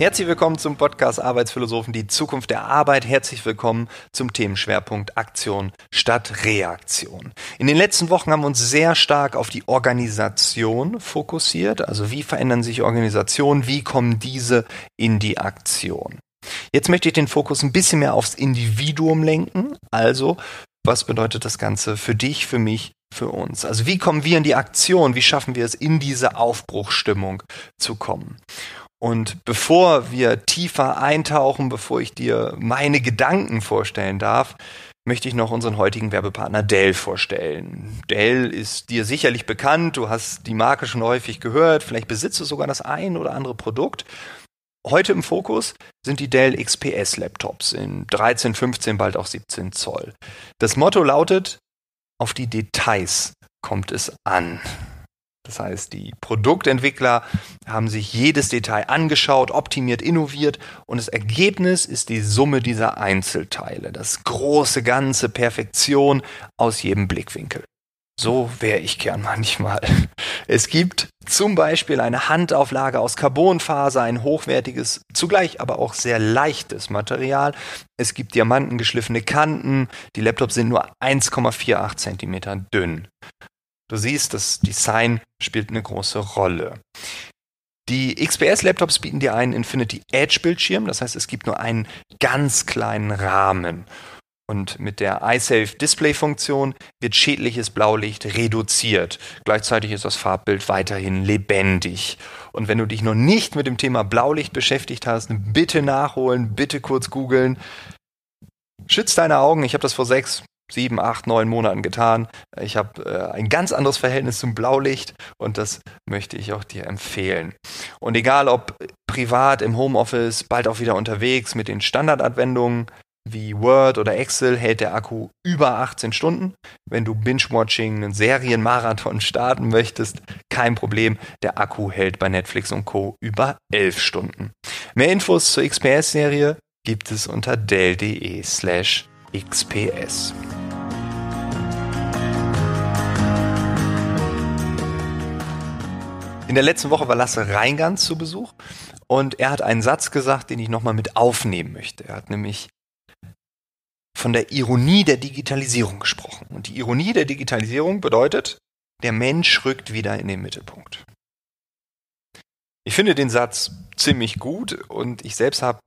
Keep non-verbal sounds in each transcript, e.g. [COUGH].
Herzlich willkommen zum Podcast Arbeitsphilosophen, die Zukunft der Arbeit. Herzlich willkommen zum Themenschwerpunkt Aktion statt Reaktion. In den letzten Wochen haben wir uns sehr stark auf die Organisation fokussiert. Also wie verändern sich Organisationen? Wie kommen diese in die Aktion? Jetzt möchte ich den Fokus ein bisschen mehr aufs Individuum lenken. Also, was bedeutet das Ganze für dich, für mich, für uns? Also, wie kommen wir in die Aktion? Wie schaffen wir es, in diese Aufbruchstimmung zu kommen? Und bevor wir tiefer eintauchen, bevor ich dir meine Gedanken vorstellen darf, möchte ich noch unseren heutigen Werbepartner Dell vorstellen. Dell ist dir sicherlich bekannt, du hast die Marke schon häufig gehört, vielleicht besitzt du sogar das ein oder andere Produkt. Heute im Fokus sind die Dell XPS Laptops in 13, 15, bald auch 17 Zoll. Das Motto lautet, auf die Details kommt es an. Das heißt, die Produktentwickler haben sich jedes Detail angeschaut, optimiert, innoviert und das Ergebnis ist die Summe dieser Einzelteile, das große Ganze, Perfektion aus jedem Blickwinkel. So wäre ich gern [LAUGHS] manchmal. Es gibt zum Beispiel eine Handauflage aus Carbonfaser, ein hochwertiges, zugleich aber auch sehr leichtes Material. Es gibt diamantengeschliffene Kanten. Die Laptops sind nur 1,48 Zentimeter dünn. Du siehst, das Design spielt eine große Rolle. Die XPS-Laptops bieten dir einen Infinity Edge-Bildschirm, das heißt, es gibt nur einen ganz kleinen Rahmen. Und mit der iSafe Display-Funktion wird schädliches Blaulicht reduziert. Gleichzeitig ist das Farbbild weiterhin lebendig. Und wenn du dich noch nicht mit dem Thema Blaulicht beschäftigt hast, bitte nachholen, bitte kurz googeln. Schütz deine Augen. Ich habe das vor sechs, sieben, acht, neun Monaten getan. Ich habe äh, ein ganz anderes Verhältnis zum Blaulicht und das möchte ich auch dir empfehlen. Und egal ob privat im Homeoffice, bald auch wieder unterwegs mit den Standardanwendungen wie Word oder Excel hält der Akku über 18 Stunden. Wenn du Binge-Watching, einen Serienmarathon [LAUGHS] starten möchtest, kein Problem. Der Akku hält bei Netflix und Co. über 11 Stunden. Mehr Infos zur XPS-Serie gibt es unter dell.de slash XPS. In der letzten Woche war Lasse Reingans zu Besuch und er hat einen Satz gesagt, den ich nochmal mit aufnehmen möchte. Er hat nämlich von der Ironie der Digitalisierung gesprochen. Und die Ironie der Digitalisierung bedeutet, der Mensch rückt wieder in den Mittelpunkt. Ich finde den Satz ziemlich gut und ich selbst habe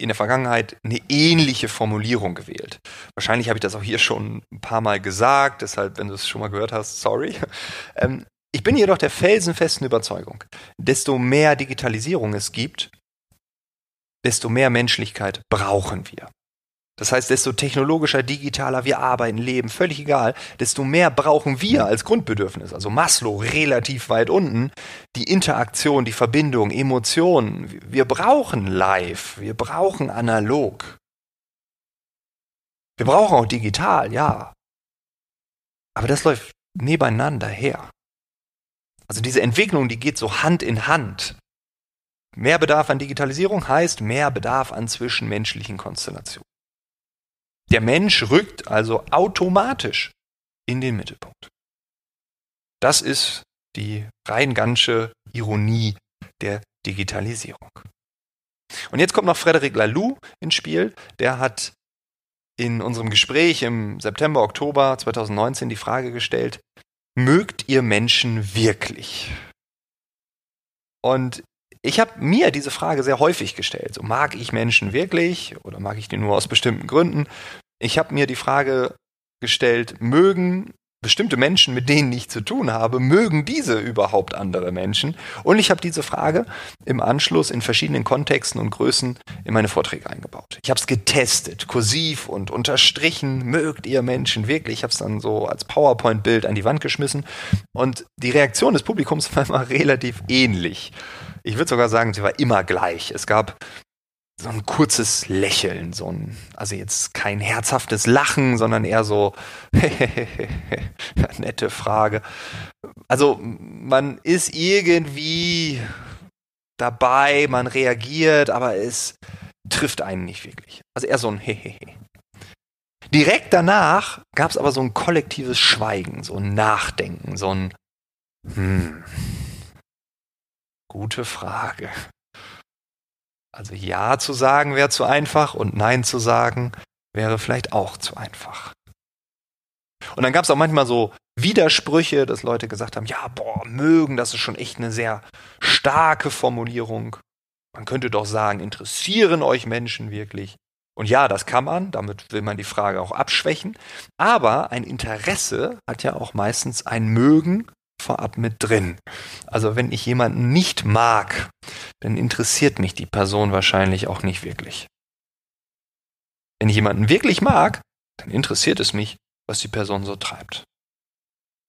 in der Vergangenheit eine ähnliche Formulierung gewählt. Wahrscheinlich habe ich das auch hier schon ein paar Mal gesagt, deshalb, wenn du es schon mal gehört hast, sorry. Ähm, ich bin jedoch der felsenfesten Überzeugung, desto mehr Digitalisierung es gibt, desto mehr Menschlichkeit brauchen wir. Das heißt, desto technologischer, digitaler wir arbeiten, leben, völlig egal, desto mehr brauchen wir als Grundbedürfnis. Also Maslow relativ weit unten, die Interaktion, die Verbindung, Emotionen. Wir brauchen live, wir brauchen analog. Wir brauchen auch digital, ja. Aber das läuft nebeneinander her. Also diese Entwicklung, die geht so Hand in Hand. Mehr Bedarf an Digitalisierung heißt mehr Bedarf an zwischenmenschlichen Konstellationen. Der Mensch rückt also automatisch in den Mittelpunkt. Das ist die rein ganze Ironie der Digitalisierung. Und jetzt kommt noch Frederic Laloux ins Spiel. Der hat in unserem Gespräch im September, Oktober 2019 die Frage gestellt, mögt ihr Menschen wirklich? Und ich habe mir diese Frage sehr häufig gestellt. So, mag ich Menschen wirklich oder mag ich die nur aus bestimmten Gründen? Ich habe mir die Frage gestellt, mögen bestimmte Menschen, mit denen ich zu tun habe, mögen diese überhaupt andere Menschen? Und ich habe diese Frage im Anschluss in verschiedenen Kontexten und Größen in meine Vorträge eingebaut. Ich habe es getestet, kursiv und unterstrichen, mögt ihr Menschen wirklich? Ich habe es dann so als PowerPoint-Bild an die Wand geschmissen und die Reaktion des Publikums [LAUGHS] war immer relativ ähnlich. Ich würde sogar sagen, sie war immer gleich. Es gab so ein kurzes Lächeln, so ein, also jetzt kein herzhaftes Lachen, sondern eher so, [LAUGHS] nette Frage. Also man ist irgendwie dabei, man reagiert, aber es trifft einen nicht wirklich. Also eher so ein Hehehe. Direkt danach gab es aber so ein kollektives Schweigen, so ein Nachdenken, so ein Hm. Gute Frage. Also Ja zu sagen wäre zu einfach und Nein zu sagen wäre vielleicht auch zu einfach. Und dann gab es auch manchmal so Widersprüche, dass Leute gesagt haben, ja, boah, mögen, das ist schon echt eine sehr starke Formulierung. Man könnte doch sagen, interessieren euch Menschen wirklich? Und ja, das kann man, damit will man die Frage auch abschwächen. Aber ein Interesse hat ja auch meistens ein Mögen vorab mit drin. Also wenn ich jemanden nicht mag, dann interessiert mich die Person wahrscheinlich auch nicht wirklich. Wenn ich jemanden wirklich mag, dann interessiert es mich, was die Person so treibt.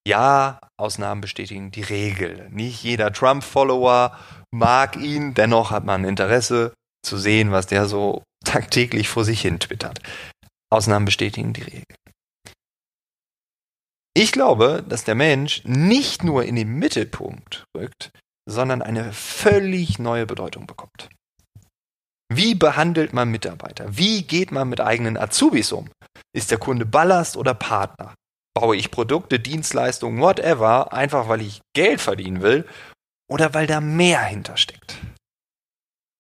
Ja, Ausnahmen bestätigen die Regel. Nicht jeder Trump-Follower mag ihn, dennoch hat man Interesse zu sehen, was der so tagtäglich vor sich hin twittert. Ausnahmen bestätigen die Regel. Ich glaube, dass der Mensch nicht nur in den Mittelpunkt rückt, sondern eine völlig neue Bedeutung bekommt. Wie behandelt man Mitarbeiter? Wie geht man mit eigenen Azubis um? Ist der Kunde Ballast oder Partner? Baue ich Produkte, Dienstleistungen, whatever, einfach weil ich Geld verdienen will oder weil da mehr hintersteckt?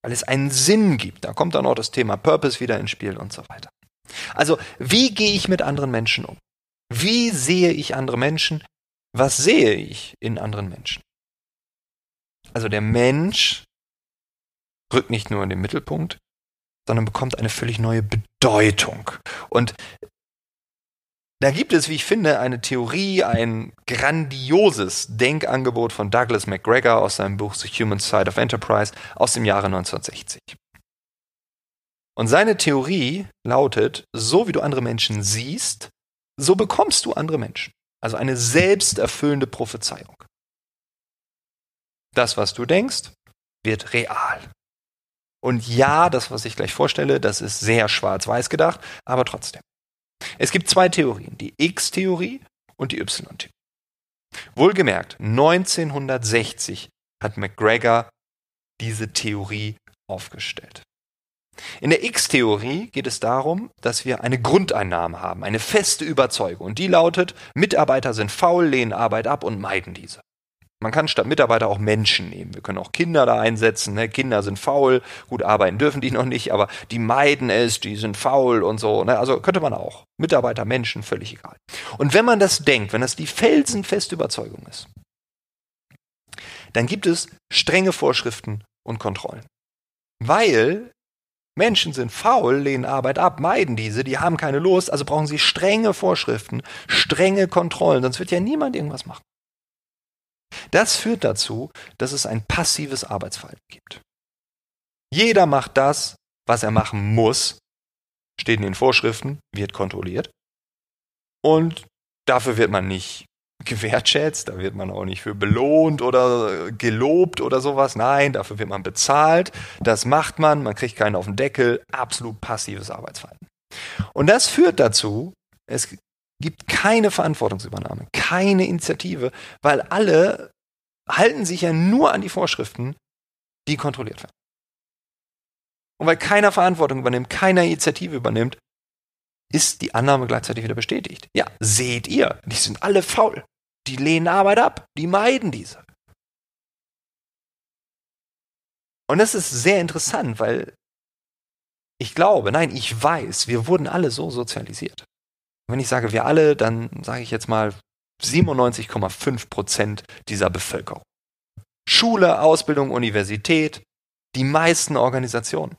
Weil es einen Sinn gibt. Da kommt dann auch das Thema Purpose wieder ins Spiel und so weiter. Also, wie gehe ich mit anderen Menschen um? Wie sehe ich andere Menschen? Was sehe ich in anderen Menschen? Also der Mensch rückt nicht nur in den Mittelpunkt, sondern bekommt eine völlig neue Bedeutung. Und da gibt es, wie ich finde, eine Theorie, ein grandioses Denkangebot von Douglas McGregor aus seinem Buch The Human Side of Enterprise aus dem Jahre 1960. Und seine Theorie lautet, so wie du andere Menschen siehst, so bekommst du andere Menschen. Also eine selbsterfüllende Prophezeiung. Das, was du denkst, wird real. Und ja, das, was ich gleich vorstelle, das ist sehr schwarz-weiß gedacht, aber trotzdem. Es gibt zwei Theorien, die X-Theorie und die Y-Theorie. Wohlgemerkt, 1960 hat McGregor diese Theorie aufgestellt. In der X-Theorie geht es darum, dass wir eine Grundeinnahme haben, eine feste Überzeugung. Und die lautet, Mitarbeiter sind faul, lehnen Arbeit ab und meiden diese. Man kann statt Mitarbeiter auch Menschen nehmen. Wir können auch Kinder da einsetzen. Ne? Kinder sind faul. Gut, arbeiten dürfen die noch nicht, aber die meiden es, die sind faul und so. Ne? Also könnte man auch. Mitarbeiter, Menschen, völlig egal. Und wenn man das denkt, wenn das die felsenfeste Überzeugung ist, dann gibt es strenge Vorschriften und Kontrollen. Weil Menschen sind faul, lehnen Arbeit ab, meiden diese, die haben keine Lust, also brauchen sie strenge Vorschriften, strenge Kontrollen, sonst wird ja niemand irgendwas machen. Das führt dazu, dass es ein passives Arbeitsverhalten gibt. Jeder macht das, was er machen muss, steht in den Vorschriften, wird kontrolliert. Und dafür wird man nicht gewertschätzt, da wird man auch nicht für belohnt oder gelobt oder sowas. Nein, dafür wird man bezahlt. Das macht man, man kriegt keinen auf den Deckel. Absolut passives Arbeitsverhalten. Und das führt dazu, es gibt keine Verantwortungsübernahme, keine Initiative, weil alle halten sich ja nur an die Vorschriften, die kontrolliert werden. Und weil keiner Verantwortung übernimmt, keiner Initiative übernimmt, ist die Annahme gleichzeitig wieder bestätigt. Ja, seht ihr, die sind alle faul. Die lehnen Arbeit ab, die meiden diese. Und das ist sehr interessant, weil ich glaube, nein, ich weiß, wir wurden alle so sozialisiert. Wenn ich sage wir alle, dann sage ich jetzt mal 97,5 Prozent dieser Bevölkerung. Schule, Ausbildung, Universität, die meisten Organisationen.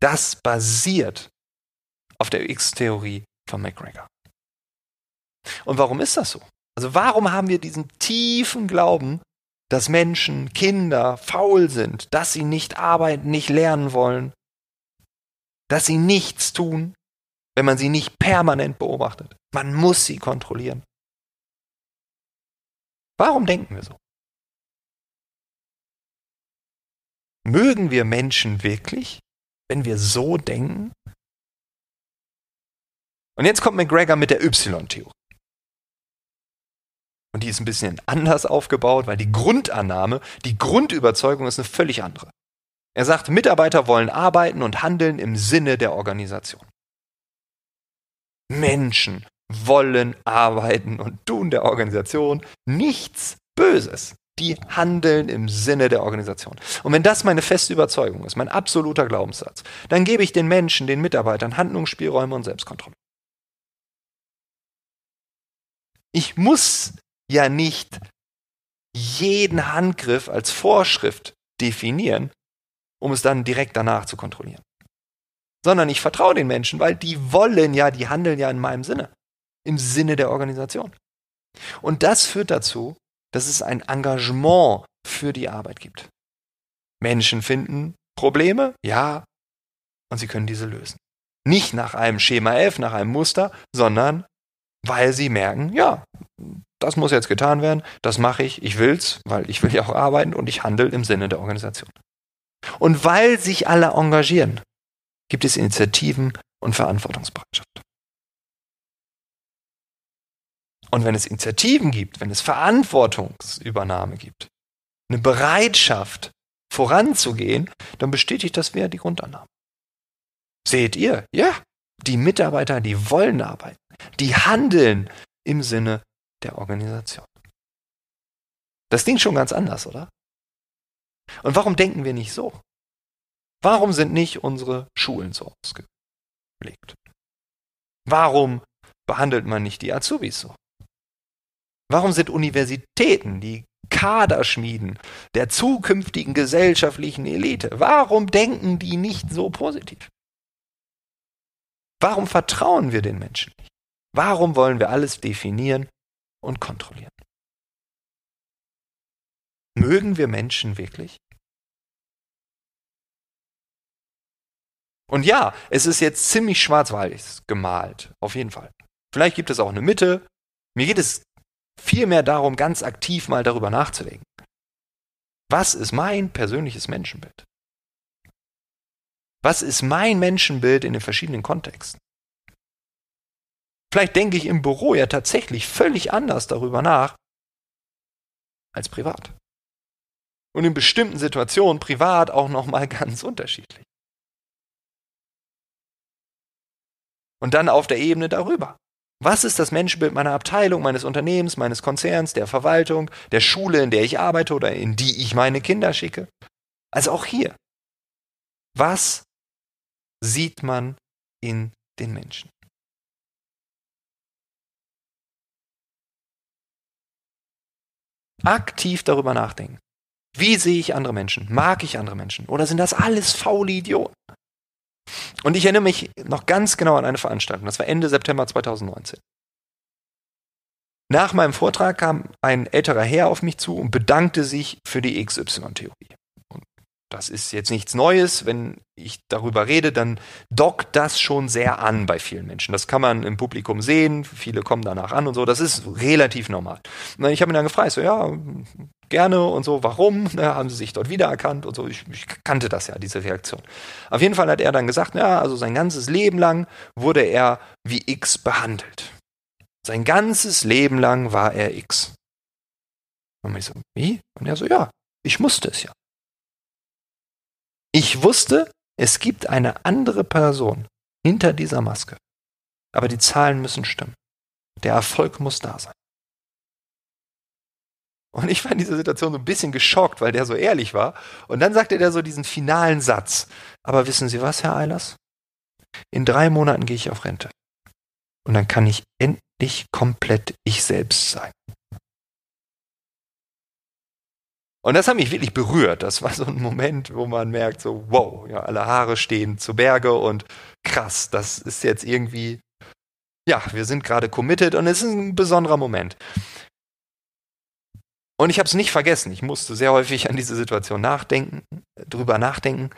Das basiert auf der X-Theorie von McGregor. Und warum ist das so? Also warum haben wir diesen tiefen Glauben, dass Menschen, Kinder faul sind, dass sie nicht arbeiten, nicht lernen wollen, dass sie nichts tun, wenn man sie nicht permanent beobachtet. Man muss sie kontrollieren. Warum denken wir so? Mögen wir Menschen wirklich, wenn wir so denken? Und jetzt kommt McGregor mit der Y-Theorie. Und die ist ein bisschen anders aufgebaut, weil die Grundannahme, die Grundüberzeugung ist eine völlig andere. Er sagt, Mitarbeiter wollen arbeiten und handeln im Sinne der Organisation. Menschen wollen arbeiten und tun der Organisation nichts Böses. die handeln im Sinne der Organisation. Und wenn das meine feste Überzeugung ist, mein absoluter Glaubenssatz, dann gebe ich den Menschen, den Mitarbeitern Handlungsspielräume und Selbstkontrolle. Ich muss ja nicht jeden Handgriff als Vorschrift definieren, um es dann direkt danach zu kontrollieren. Sondern ich vertraue den Menschen, weil die wollen ja, die handeln ja in meinem Sinne, im Sinne der Organisation. Und das führt dazu, dass es ein Engagement für die Arbeit gibt. Menschen finden Probleme, ja, und sie können diese lösen. Nicht nach einem Schema F, nach einem Muster, sondern weil sie merken, ja, das muss jetzt getan werden, das mache ich, ich will's, weil ich will ja auch arbeiten und ich handle im Sinne der Organisation. Und weil sich alle engagieren, gibt es Initiativen und Verantwortungsbereitschaft. Und wenn es Initiativen gibt, wenn es Verantwortungsübernahme gibt, eine Bereitschaft voranzugehen, dann bestätigt das wieder die Grundannahme. Seht ihr? Ja, die Mitarbeiter, die wollen arbeiten, die handeln im Sinne der Organisation. Das klingt schon ganz anders, oder? Und warum denken wir nicht so? Warum sind nicht unsere Schulen so ausgelegt? Warum behandelt man nicht die Azubis so? Warum sind Universitäten die Kaderschmieden der zukünftigen gesellschaftlichen Elite? Warum denken die nicht so positiv? Warum vertrauen wir den Menschen nicht? Warum wollen wir alles definieren und kontrollieren? Mögen wir Menschen wirklich? Und ja, es ist jetzt ziemlich schwarz-weiß gemalt, auf jeden Fall. Vielleicht gibt es auch eine Mitte. Mir geht es vielmehr darum, ganz aktiv mal darüber nachzudenken. Was ist mein persönliches Menschenbild? Was ist mein Menschenbild in den verschiedenen Kontexten? Vielleicht denke ich im Büro ja tatsächlich völlig anders darüber nach als privat. Und in bestimmten Situationen privat auch noch mal [LAUGHS] ganz unterschiedlich. Und dann auf der Ebene darüber. Was ist das Menschenbild meiner Abteilung, meines Unternehmens, meines Konzerns, der Verwaltung, der Schule, in der ich arbeite oder in die ich meine Kinder schicke? Also auch hier. Was sieht man in den Menschen? Aktiv darüber nachdenken. Wie sehe ich andere Menschen? Mag ich andere Menschen? Oder sind das alles faule Idioten? Und ich erinnere mich noch ganz genau an eine Veranstaltung. Das war Ende September 2019. Nach meinem Vortrag kam ein älterer Herr auf mich zu und bedankte sich für die XY-Theorie. Das ist jetzt nichts Neues. Wenn ich darüber rede, dann dockt das schon sehr an bei vielen Menschen. Das kann man im Publikum sehen. Viele kommen danach an und so. Das ist relativ normal. Und ich habe ihn dann gefragt, so, ja, gerne und so, warum? [LAUGHS] Na, haben sie sich dort wiedererkannt und so. Ich, ich, kannte das ja, diese Reaktion. Auf jeden Fall hat er dann gesagt, ja, also sein ganzes Leben lang wurde er wie X behandelt. Sein ganzes Leben lang war er X. Und ich so, wie? Und er so, ja, ich musste es ja. Ich wusste, es gibt eine andere Person hinter dieser Maske. Aber die Zahlen müssen stimmen. Der Erfolg muss da sein. Und ich war in dieser Situation so ein bisschen geschockt, weil der so ehrlich war. Und dann sagte der so diesen finalen Satz. Aber wissen Sie was, Herr Eilers? In drei Monaten gehe ich auf Rente. Und dann kann ich endlich komplett ich selbst sein. Und das hat mich wirklich berührt. Das war so ein Moment, wo man merkt, so, wow, ja, alle Haare stehen zu Berge und krass, das ist jetzt irgendwie, ja, wir sind gerade committed und es ist ein besonderer Moment. Und ich habe es nicht vergessen. Ich musste sehr häufig an diese Situation nachdenken, drüber nachdenken.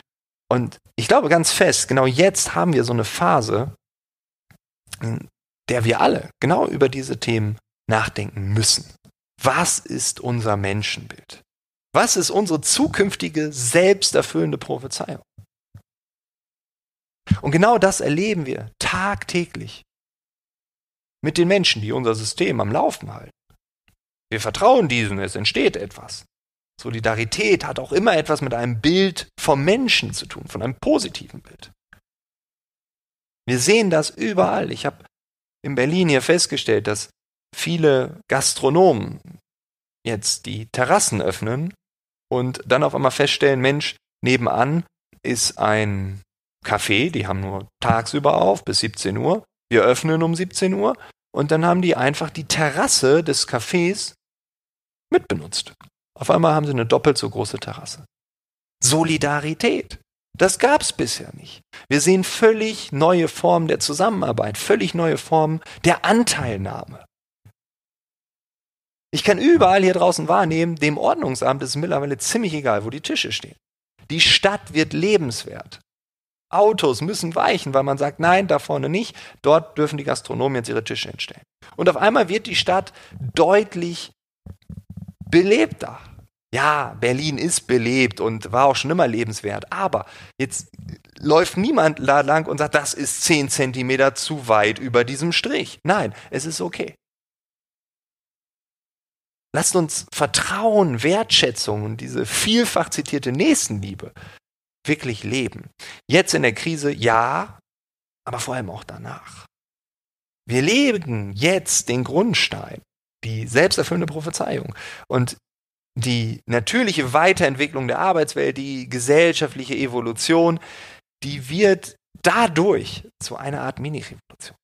Und ich glaube ganz fest, genau jetzt haben wir so eine Phase, in der wir alle genau über diese Themen nachdenken müssen. Was ist unser Menschenbild? Was ist unsere zukünftige selbsterfüllende Prophezeiung? Und genau das erleben wir tagtäglich mit den Menschen, die unser System am Laufen halten. Wir vertrauen diesen, es entsteht etwas. Solidarität hat auch immer etwas mit einem Bild vom Menschen zu tun, von einem positiven Bild. Wir sehen das überall. Ich habe in Berlin hier festgestellt, dass viele Gastronomen jetzt die Terrassen öffnen und dann auf einmal feststellen, Mensch, nebenan ist ein Café, die haben nur tagsüber auf bis 17 Uhr. Wir öffnen um 17 Uhr und dann haben die einfach die Terrasse des Cafés mitbenutzt. Auf einmal haben sie eine doppelt so große Terrasse. Solidarität. Das gab's bisher nicht. Wir sehen völlig neue Formen der Zusammenarbeit, völlig neue Formen der Anteilnahme. Ich kann überall hier draußen wahrnehmen, dem Ordnungsamt ist mittlerweile ziemlich egal, wo die Tische stehen. Die Stadt wird lebenswert. Autos müssen weichen, weil man sagt, nein, da vorne nicht, dort dürfen die Gastronomen jetzt ihre Tische hinstellen. Und auf einmal wird die Stadt deutlich belebter. Ja, Berlin ist belebt und war auch schon immer lebenswert, aber jetzt läuft niemand lang und sagt, das ist zehn Zentimeter zu weit über diesem Strich. Nein, es ist okay. Lasst uns Vertrauen, Wertschätzung und diese vielfach zitierte Nächstenliebe wirklich leben. Jetzt in der Krise, ja, aber vor allem auch danach. Wir leben jetzt den Grundstein, die selbsterfüllende Prophezeiung. Und die natürliche Weiterentwicklung der Arbeitswelt, die gesellschaftliche Evolution, die wird dadurch zu einer Art Mini-Revolution.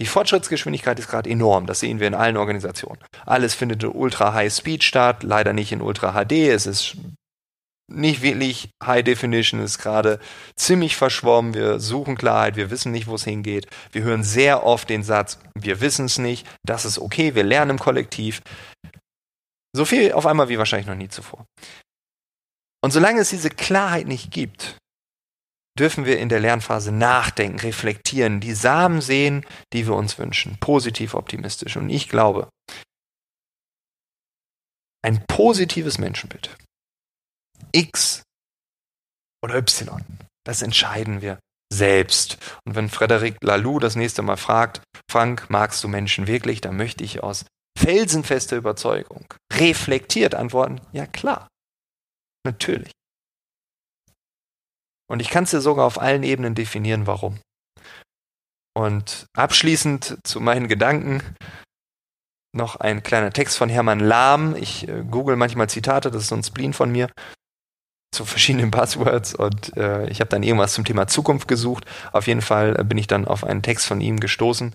Die Fortschrittsgeschwindigkeit ist gerade enorm, das sehen wir in allen Organisationen. Alles findet in Ultra High Speed statt, leider nicht in Ultra HD, es ist nicht wirklich High Definition, ist gerade ziemlich verschwommen, wir suchen Klarheit, wir wissen nicht, wo es hingeht. Wir hören sehr oft den Satz, wir wissen es nicht, das ist okay, wir lernen im Kollektiv. So viel auf einmal wie wahrscheinlich noch nie zuvor. Und solange es diese Klarheit nicht gibt, dürfen wir in der Lernphase nachdenken, reflektieren, die Samen sehen, die wir uns wünschen, positiv optimistisch. Und ich glaube, ein positives Menschenbild, X oder Y, das entscheiden wir selbst. Und wenn Frederic Laloux das nächste Mal fragt, Frank, magst du Menschen wirklich, dann möchte ich aus felsenfeste Überzeugung, reflektiert antworten, ja klar, natürlich. Und ich kann es dir sogar auf allen Ebenen definieren, warum. Und abschließend zu meinen Gedanken noch ein kleiner Text von Hermann Lahm. Ich äh, google manchmal Zitate, das ist so ein Spleen von mir zu verschiedenen [LAUGHS] Buzzwords und äh, ich habe dann irgendwas zum Thema Zukunft gesucht. Auf jeden Fall äh, bin ich dann auf einen Text von ihm gestoßen.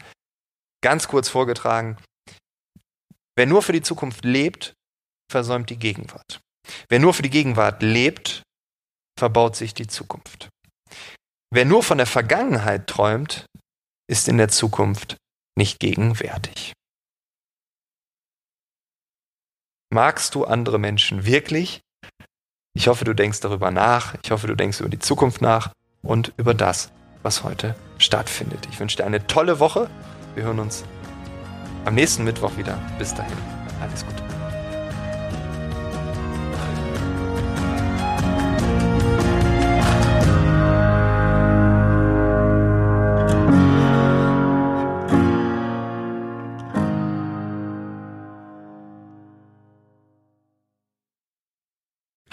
Ganz kurz vorgetragen. Wer nur für die Zukunft lebt, versäumt die Gegenwart. Wer nur für die Gegenwart lebt, verbaut sich die Zukunft. Wer nur von der Vergangenheit träumt, ist in der Zukunft nicht gegenwärtig. Magst du andere Menschen wirklich? Ich hoffe, du denkst darüber nach. Ich hoffe, du denkst über die Zukunft nach und über das, was heute stattfindet. Ich wünsche dir eine tolle Woche. Wir hören uns am nächsten Mittwoch wieder. Bis dahin, alles Gute.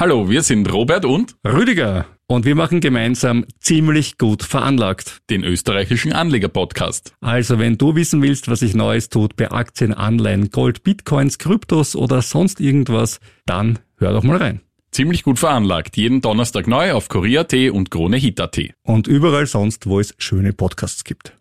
Hallo, wir sind Robert und Rüdiger und wir machen gemeinsam ziemlich gut veranlagt. Den österreichischen Anleger-Podcast. Also wenn du wissen willst, was sich Neues tut bei Aktien, Anleihen, Gold, Bitcoins, Kryptos oder sonst irgendwas, dann hör doch mal rein. Ziemlich gut veranlagt. Jeden Donnerstag neu auf Korea.at und KroneHit.at. Und überall sonst, wo es schöne Podcasts gibt.